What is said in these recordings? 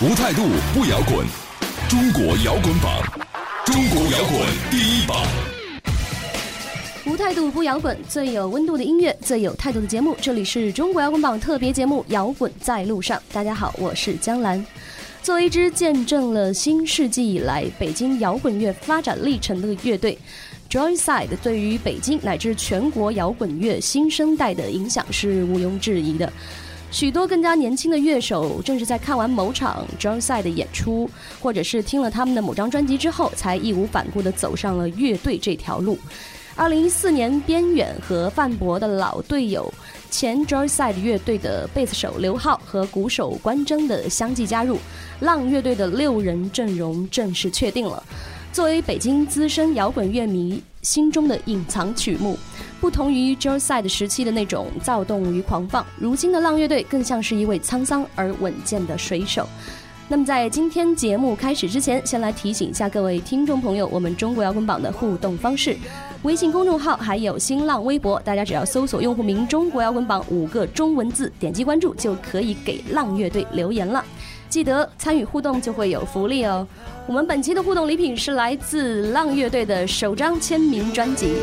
无态度不摇滚，中国摇滚榜，中国摇滚第一榜。无态度不摇滚，最有温度的音乐，最有态度的节目。这里是中国摇滚榜特别节目《摇滚在路上》。大家好，我是江兰。作为一支见证了新世纪以来北京摇滚乐发展历程的乐队，Joyside 对于北京乃至全国摇滚乐新生代的影响是毋庸置疑的。许多更加年轻的乐手，正是在看完某场 Joyside 的演出，或者是听了他们的某张专辑之后，才义无反顾地走上了乐队这条路。二零一四年，边远和范博的老队友、前 Joyside 乐队的贝斯手刘浩和鼓手关铮的相继加入，浪乐队的六人阵容正式确定了。作为北京资深摇滚乐迷心中的隐藏曲目，不同于 Joyside 时期的那种躁动与狂放，如今的浪乐队更像是一位沧桑而稳健的水手。那么，在今天节目开始之前，先来提醒一下各位听众朋友，我们中国摇滚榜的互动方式。微信公众号还有新浪微博，大家只要搜索用户名“中国摇滚榜”五个中文字，点击关注就可以给浪乐队留言了。记得参与互动就会有福利哦。我们本期的互动礼品是来自浪乐队的首张签名专辑。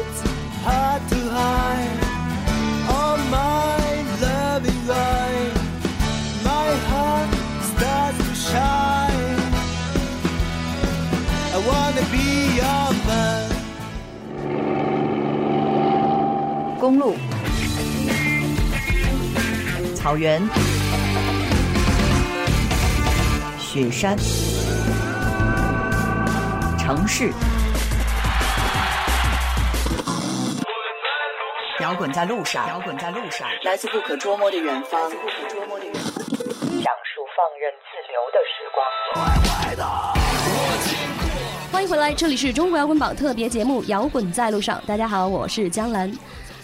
公路、草原、雪山、城市，摇滚在路上，摇滚在路上，来自不可捉摸的远方，不可捉摸的远方，讲述放任自流的时光。欢迎回来，这里是中国摇滚榜特别节目《摇滚在路上》。大家好，我是江兰。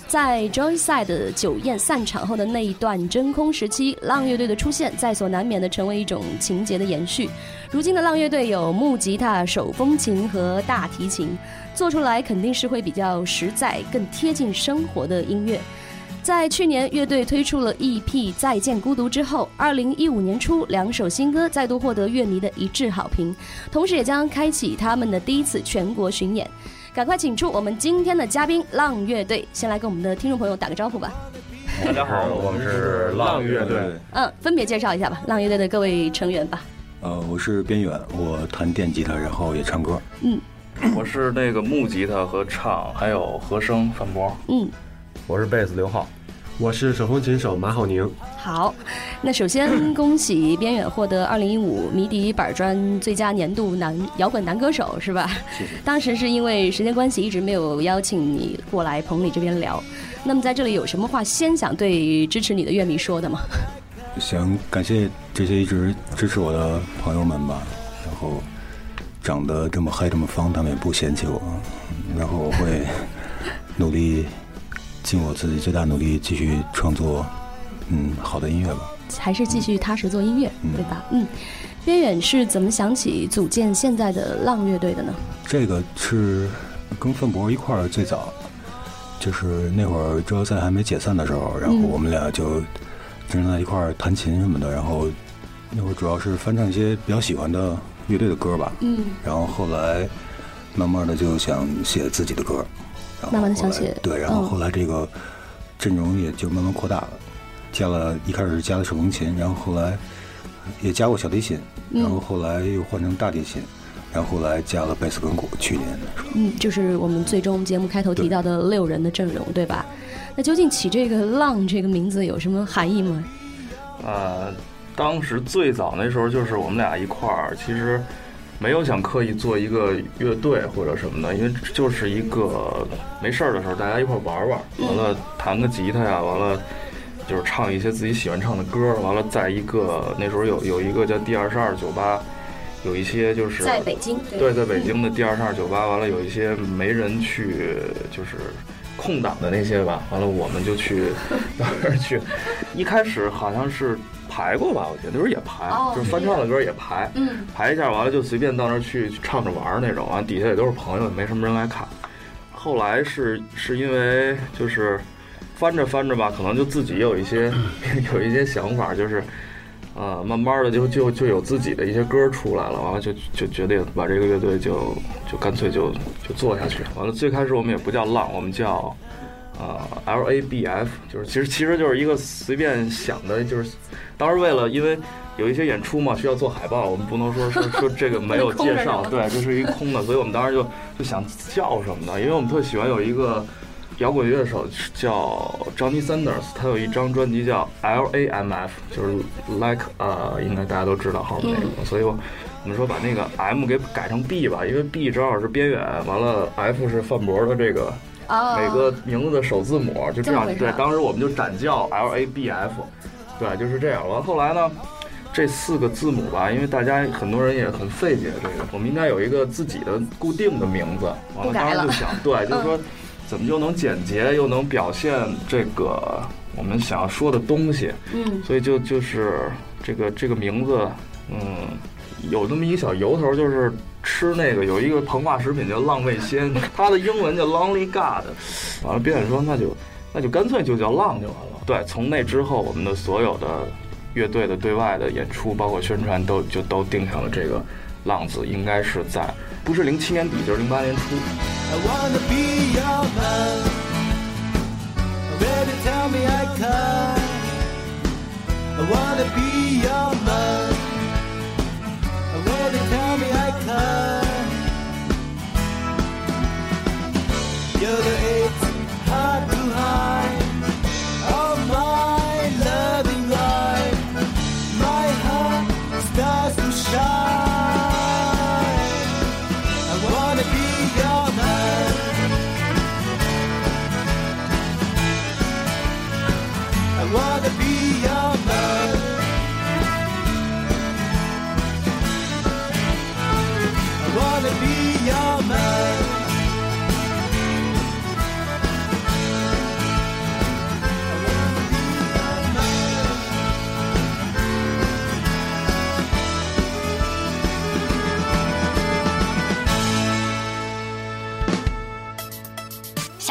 在 Joyside 酒宴散场后的那一段真空时期，浪乐队的出现在所难免的成为一种情节的延续。如今的浪乐队有木吉他、手风琴和大提琴，做出来肯定是会比较实在、更贴近生活的音乐。在去年乐队推出了 EP《再见孤独》之后，二零一五年初两首新歌再度获得乐迷的一致好评，同时也将开启他们的第一次全国巡演。赶快请出我们今天的嘉宾浪乐队，先来跟我们的听众朋友打个招呼吧。大家好，我们是浪乐队。嗯，分别介绍一下吧，浪乐队的各位成员吧。呃，我是边远，我弹电吉他，然后也唱歌。嗯，我是那个木吉他和唱，还有和声范博。嗯，我是贝斯刘浩。我是手风琴手马好宁。好，那首先恭喜边远获得二零一五迷笛板砖最佳年度男摇滚男歌手，是吧？谢谢。当时是因为时间关系，一直没有邀请你过来棚里这边聊。那么在这里有什么话先想对支持你的乐迷说的吗？想感谢这些一直支持我的朋友们吧。然后长得这么嗨这么方，他们也不嫌弃我。然后我会努力。尽我自己最大努力，继续创作，嗯，好的音乐吧。还是继续踏实做音乐，对吧？嗯。边远是怎么想起组建现在的浪乐队的呢？这个是跟范博一块儿最早，就是那会儿周赛还没解散的时候，然后我们俩就经常在一块儿弹琴什么的。然后那会儿主要是翻唱一些比较喜欢的乐队的歌吧。嗯。然后后来慢慢的就想写自己的歌。慢慢的想起，对，然后后来这个阵容也就慢慢扩大了，加了一开始加了手风琴，然后后来也加过小提琴，然后后来又换成大提琴，然后后来加了贝斯跟鼓。去年的嗯，就是我们最终节目开头提到的六人的阵容，对吧？那究竟起这个“浪”这个名字有什么含义吗？呃，当时最早那时候就是我们俩一块儿，其实。没有想刻意做一个乐队或者什么的，因为就是一个没事儿的时候，大家一块玩玩，完了弹个吉他呀，完了就是唱一些自己喜欢唱的歌，完了在一个那时候有有一个叫第二十二酒吧，有一些就是在北京，对，在北京的第二十二酒吧，完了有一些没人去，就是空档的那些吧，完了我们就去到那儿去。一开始好像是排过吧，我记得那时候也排，就是翻唱的歌也排，嗯，排一下完了就随便到那儿去唱着玩那种，完了底下也都是朋友，也没什么人来看。后来是是因为就是翻着翻着吧，可能就自己有一些 有一些想法，就是呃，慢慢的就就就有自己的一些歌出来了，完了就就决定把这个乐队就就干脆就就做下去。完了最开始我们也不叫浪，我们叫呃 L A B F，就是其实其实就是一个随便想的，就是当时为了因为。有一些演出嘛，需要做海报，我们不能说说说这个没有 介绍，对，这是一空的，所以我们当时就就想叫什么呢？因为我们特喜欢有一个摇滚乐手叫 Johnny Sanders，他有一张专辑叫 L A M F，就是 Like 呃，应该大家都知道后面那个，所以我们说把那个 M 给改成 B 吧，因为 B 正好是边缘，完了 F 是范博的这个每个名字的首字母，就这样，对，当时我们就展叫 L A B F，对，就是这样。完后来呢？这四个字母吧，因为大家很多人也很费解这个，我们应该有一个自己的固定的名字。完了，当时就想，对，就是说，怎么又能简洁又能表现这个我们想要说的东西？嗯，所以就就是这个这个名字，嗯，有那么一个小由头，就是吃那个有一个膨化食品叫浪味仙，它的英文叫 Lonely God。完了，编辑说那就那就干脆就叫浪就完了。对，从那之后，我们的所有的。乐队的对外的演出，包括宣传，都就都定上了这个“浪”字，应该是在不是零七年底，就是零八年初。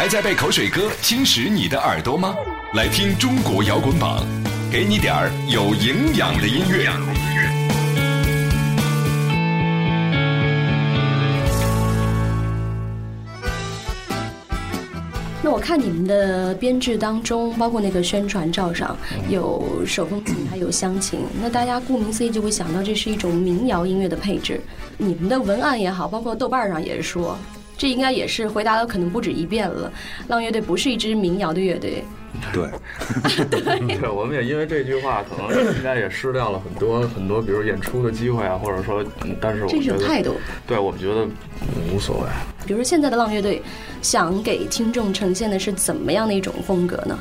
还在被口水歌侵蚀你的耳朵吗？来听中国摇滚榜，给你点儿有营养的音乐。那我看你们的编制当中，包括那个宣传照上有手风琴，还有乡琴。那大家顾名思义就会想到这是一种民谣音乐的配置。你们的文案也好，包括豆瓣上也是说。这应该也是回答了可能不止一遍了。浪乐队不是一支民谣的乐队。对，对，我们也因为这句话，可能应该也失掉了很多很多，比如演出的机会啊，或者说，但是我这种态度，对我们觉得无所谓。比如说现在的浪乐队，想给听众呈现的是怎么样的一种风格呢？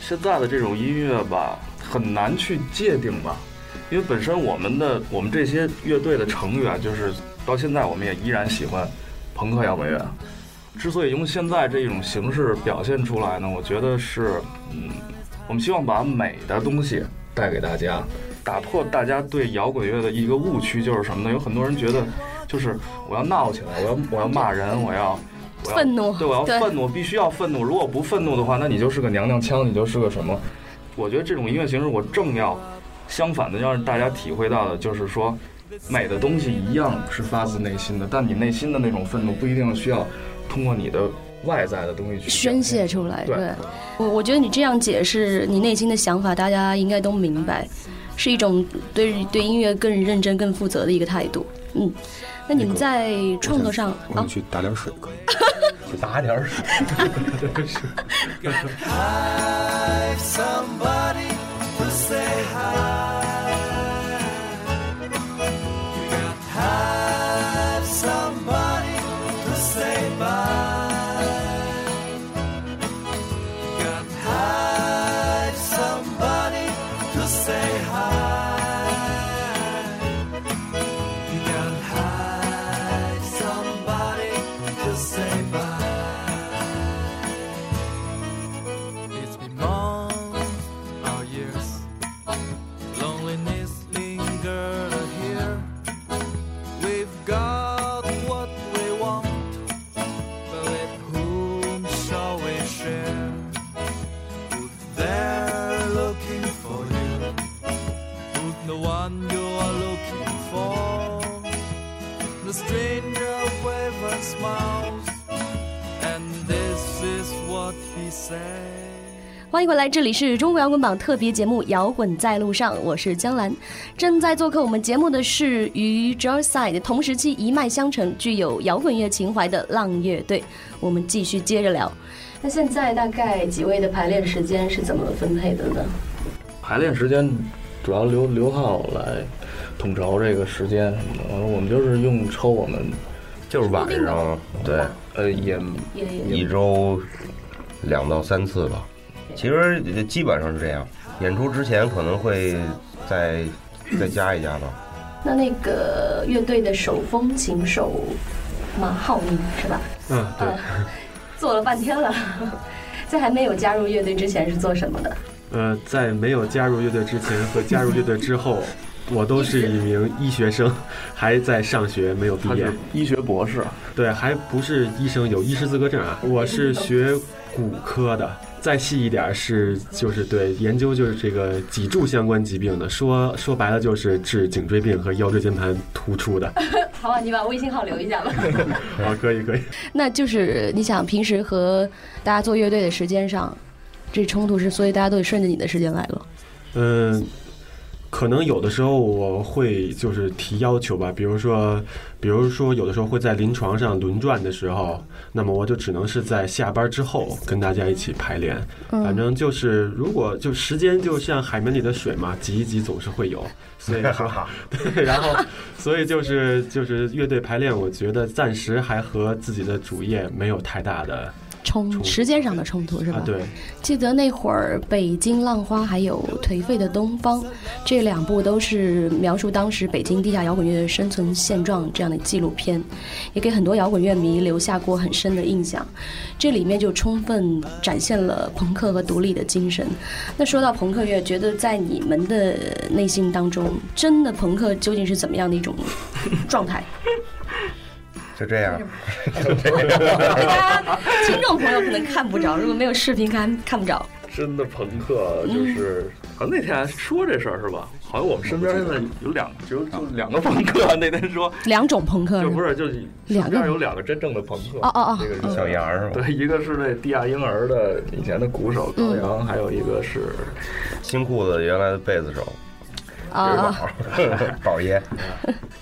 现在的这种音乐吧，很难去界定吧，因为本身我们的我们这些乐队的成员，就是到现在我们也依然喜欢。朋克摇滚乐，之所以用现在这一种形式表现出来呢，我觉得是，嗯，我们希望把美的东西带给大家，打破大家对摇滚乐的一个误区，就是什么呢？有很多人觉得，就是我要闹起来，我要我要骂人，我要愤怒，对，我要愤怒，必须要愤怒。如果不愤怒的话，那你就是个娘娘腔，你就是个什么？我觉得这种音乐形式，我正要。相反的，要让大家体会到的就是说，美的东西一样是发自内心的，但你内心的那种愤怒不一定需要通过你的外在的东西去宣泄出来。对，我我觉得你这样解释你内心的想法，大家应该都明白，是一种对对音乐更认真、更负责的一个态度。嗯，那你们在创作上，我去打点水可以。去打点水。迎回来，这里是中国摇滚榜特别节目《摇滚在路上》，我是江兰。正在做客我们节目的是与 Joyside 同时期一脉相承、具有摇滚乐情怀的浪乐队。我们继续接着聊。那现在大概几位的排练时间是怎么分配的呢？排练时间主要刘刘浩来统筹这个时间，我们就是用抽我们就是晚上对，呃也一周两到三次吧。其实基本上是这样，演出之前可能会再再加一加吧。那那个乐队的手风琴手马浩明是吧？嗯，对。做了半天了，在还没有加入乐队之前是做什么的？呃，在没有加入乐队之前和加入乐队之后，我都是一名医学生，还在上学，没有毕业。医学博士？对，还不是医生，有医师资格证啊。我是学骨科的。再细一点是，就是对研究就是这个脊柱相关疾病的，说说白了就是治颈椎病和腰椎间盘突出的。好啊，你把微信号留一下吧。好，可以可以。那就是你想平时和大家做乐队的时间上，这冲突是，所以大家都得顺着你的时间来了。嗯。可能有的时候我会就是提要求吧，比如说，比如说有的时候会在临床上轮转的时候，那么我就只能是在下班之后跟大家一起排练。反正就是如果就时间就像海绵里的水嘛，挤一挤总是会有。所以很好，对，然后所以就是就是乐队排练，我觉得暂时还和自己的主业没有太大的。冲时间上的冲突是吧？对，记得那会儿《北京浪花》还有《颓废的东方》这两部都是描述当时北京地下摇滚乐的生存现状这样的纪录片，也给很多摇滚乐迷留下过很深的印象。这里面就充分展现了朋克和独立的精神。那说到朋克乐，觉得在你们的内心当中，真的朋克究竟是怎么样的一种状态？就这样，听众朋友可能看不着，如果没有视频看看不着。真的朋克就是，好像那天说这事儿是吧？好像我们身边现在有两，就就两个朋克。那天说两种朋克，就不是就两边有两个真正的朋克。哦哦哦，那个是小杨是吧？对，一个是那地下婴儿的以前的鼓手高阳，还有一个是新裤子原来的贝斯手。啊，宝爷，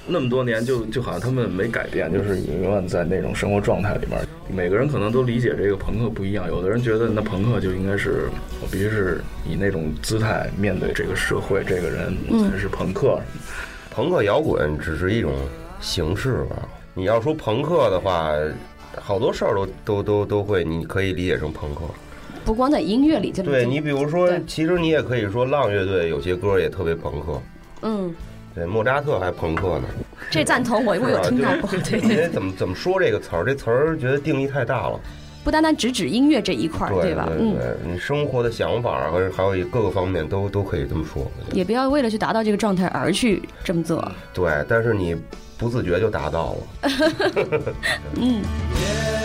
那么多年就就好像他们没改变，就是永远在那种生活状态里面。每个人可能都理解这个朋克不一样，有的人觉得那朋克就应该是我必须是以那种姿态面对这个社会，这个人才是朋克。朋克摇滚只是一种形式吧。你要说朋克的话，好多事儿都都都都会，你可以理解成朋克。不光在音乐里，这对你比如说，其实你也可以说浪乐队有些歌也特别朋克。嗯，对，莫扎特还朋克呢。这赞同，我我有 听到过。对对。怎么怎么说这个词儿？这词儿觉得定义太大了。不单单只指音乐这一块儿，对吧？嗯，你生活的想法和还有各个方面都都可以这么说。也不要为了去达到这个状态而去这么做。对，但是你不自觉就达到了。嗯。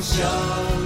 想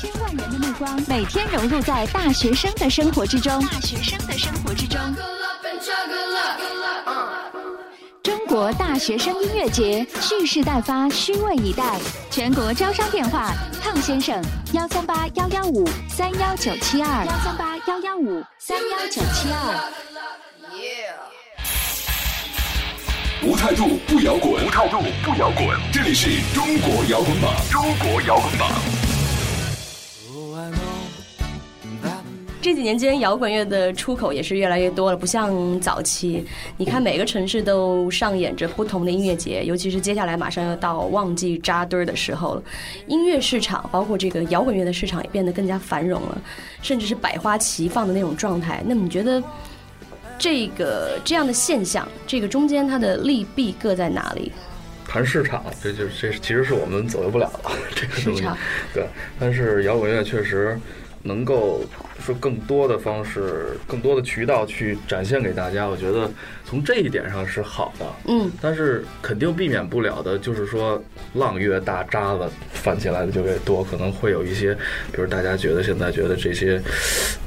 千万人的目光，每天融入在大学生的生活之中，大学生的生活之中。中国大学生音乐节蓄势待发，虚位以待。全国招商电话：汤先生，幺三八幺幺五三幺九七二，幺三八幺幺五三幺九七二。无态度不摇滚，无态度不摇滚。这里是中国摇滚榜，中国摇滚榜。这几年间，摇滚乐的出口也是越来越多了，不像早期。你看，每个城市都上演着不同的音乐节，尤其是接下来马上要到旺季扎堆儿的时候了，音乐市场，包括这个摇滚乐的市场也变得更加繁荣了，甚至是百花齐放的那种状态。那么你觉得这个这样的现象，这个中间它的利弊各在哪里？谈市场，这就这其实是我们左右不了的这个东西市场。对，但是摇滚乐确实能够说更多的方式、更多的渠道去展现给大家，我觉得从这一点上是好的。嗯，但是肯定避免不了的就是说浪越大，渣子翻起来的就越多，可能会有一些，比如大家觉得现在觉得这些，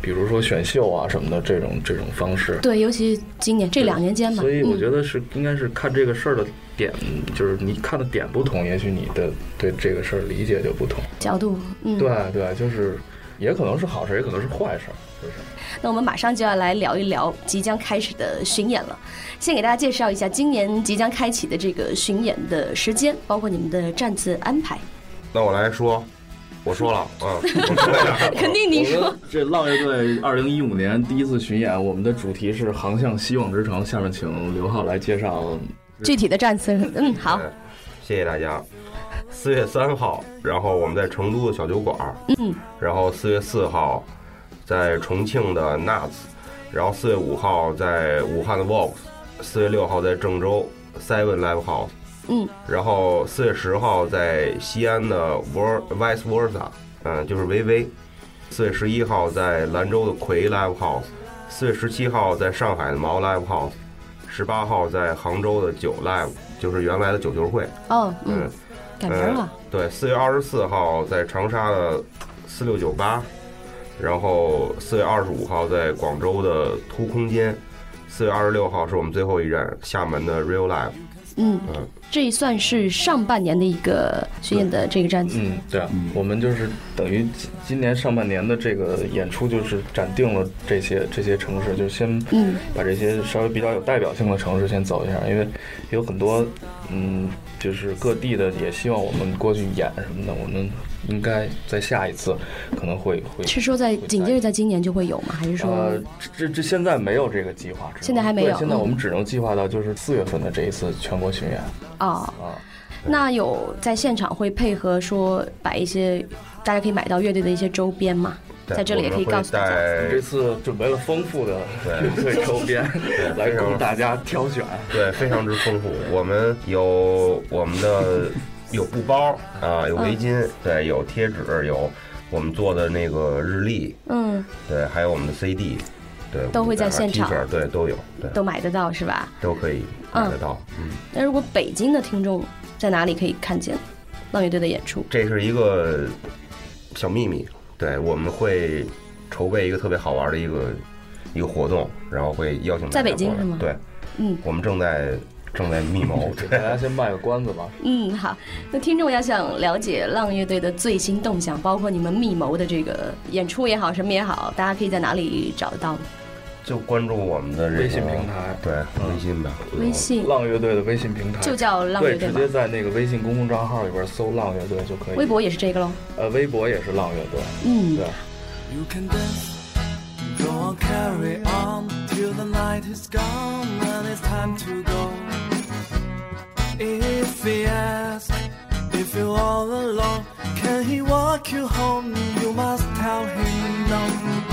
比如说选秀啊什么的这种这种方式，对，尤其今年这两年间嘛，所以我嗯。觉得是应该是看这个事儿的点，就是你看的点不同，也许你的对这个事儿理解就不同。角度，嗯，对对，就是也可能是好事，也可能是坏事，就是。那我们马上就要来聊一聊即将开始的巡演了。先给大家介绍一下今年即将开启的这个巡演的时间，包括你们的站次安排。那我来说，我说了，嗯，肯定你说这浪乐队二零一五年第一次巡演，我们的主题是航向希望之城。下面请刘浩来介绍。具体的站次，嗯，好，谢谢大家。四月三号，然后我们在成都的小酒馆，嗯，然后四月四号在重庆的 Nuts，然后四月五号在武汉的 Vox，四月六号在郑州 Seven Live House，嗯，然后四月十号在西安的 Ver Vice Versa，嗯，就是维维。四月十一号在兰州的葵 Live House，四月十七号在上海的毛 Live House，十八号在杭州的九 Live，就是原来的九球会。哦，嗯，改名了，呃对，四月二十四号在长沙的四六九八，然后四月二十五号在广州的突空间，四月二十六号是我们最后一站厦门的 Real Life。嗯，嗯，这算是上半年的一个巡演的这个站次，嗯，对啊，我们就是等于今今年上半年的这个演出，就是暂定了这些这些城市，就先嗯。把这些稍微比较有代表性的城市先走一下，因为有很多嗯，就是各地的也希望我们过去演什么的，我们应该在下一次可能会会是说在紧接着在今年就会有吗？还是说呃，这这现在没有这个计划，现在还没有现在嗯我们只能计划到就是四月份的这一次全国巡演啊？啊。那有在现场会配合说摆一些大家可以买到乐队的一些周边吗？对在这里也可以告诉大家。这次准备了丰富的乐队周边 来供大家挑选。对，非常之丰富。我们有我们的有布包啊、有围巾，对，有贴纸，有我们做的那个日历，嗯，对，还有我们的 CD，对，都会在现场对，都有，对，都买得到是吧？都可以买得到。嗯，那如果北京的听众在哪里可以看见浪乐队的演出？这是一个小秘密，对，我们会筹备一个特别好玩的一个一个活动，然后会邀请在北京是吗？对，嗯，我们正在。正在密谋，给大家先卖个关子吧。嗯，好。那听众要想了解浪乐队的最新动向，包括你们密谋的这个演出也好，什么也好，大家可以在哪里找得到呢？就关注我们的微信平台，对，微信吧。微信浪乐队的微信平台就叫浪乐队，直接在那个微信公共账号里边搜“浪乐队”就可以。微博也是这个喽？呃，微博也是浪乐队。嗯，对。If he asks if you're all alone, can he walk you home? You must tell him no.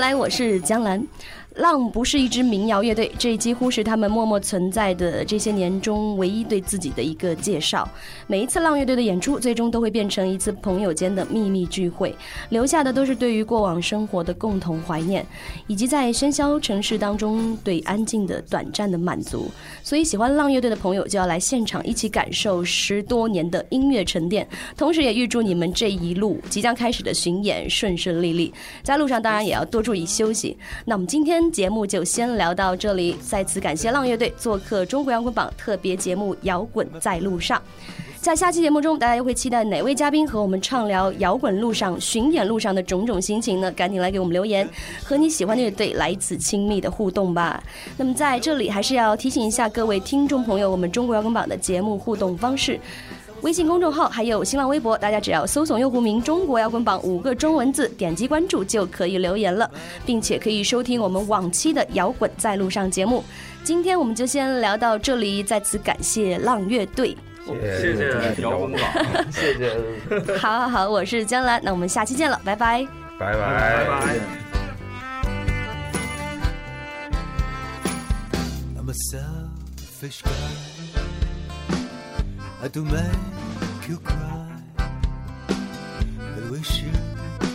来，我是江兰。浪不是一支民谣乐队，这几乎是他们默默存在的这些年中唯一对自己的一个介绍。每一次浪乐队的演出，最终都会变成一次朋友间的秘密聚会，留下的都是对于过往生活的共同怀念，以及在喧嚣城市当中对安静的短暂的满足。所以，喜欢浪乐队的朋友就要来现场一起感受十多年的音乐沉淀。同时，也预祝你们这一路即将开始的巡演顺顺利利，在路上当然也要多注意休息。那我们今天。节目就先聊到这里，再次感谢浪乐队做客中国摇滚榜特别节目《摇滚在路上》。在下期节目中，大家又会期待哪位嘉宾和我们畅聊摇滚路上、巡演路上的种种心情呢？赶紧来给我们留言，和你喜欢的乐队来一次亲密的互动吧。那么在这里，还是要提醒一下各位听众朋友，我们中国摇滚榜的节目互动方式。微信公众号还有新浪微博，大家只要搜索用户名“中国摇滚榜”五个中文字，点击关注就可以留言了，并且可以收听我们往期的《摇滚在路上》节目。今天我们就先聊到这里，再次感谢浪乐队，谢谢摇滚榜，谢谢。好好好，我是江兰，那我们下期见了，拜拜，拜拜拜拜。I do make you cry. I wish you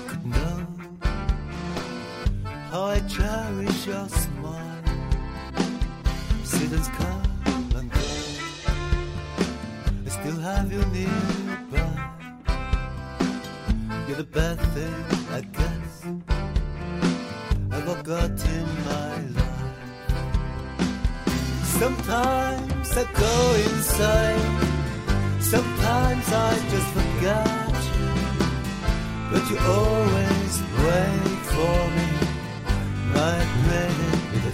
could know how I cherish your smile. Seasons come and go. I still have you nearby. You're the best thing I guess I've got in my life. Sometimes I go inside Sometimes I just forget you, but you always wait for me. My the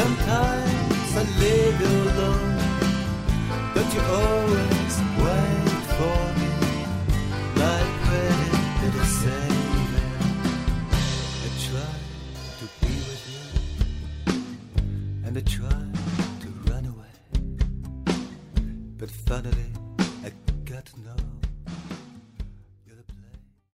Sometimes I live alone, but you always wait for me, like rain to the sailor. I try to be with you, and I try to run away, but finally.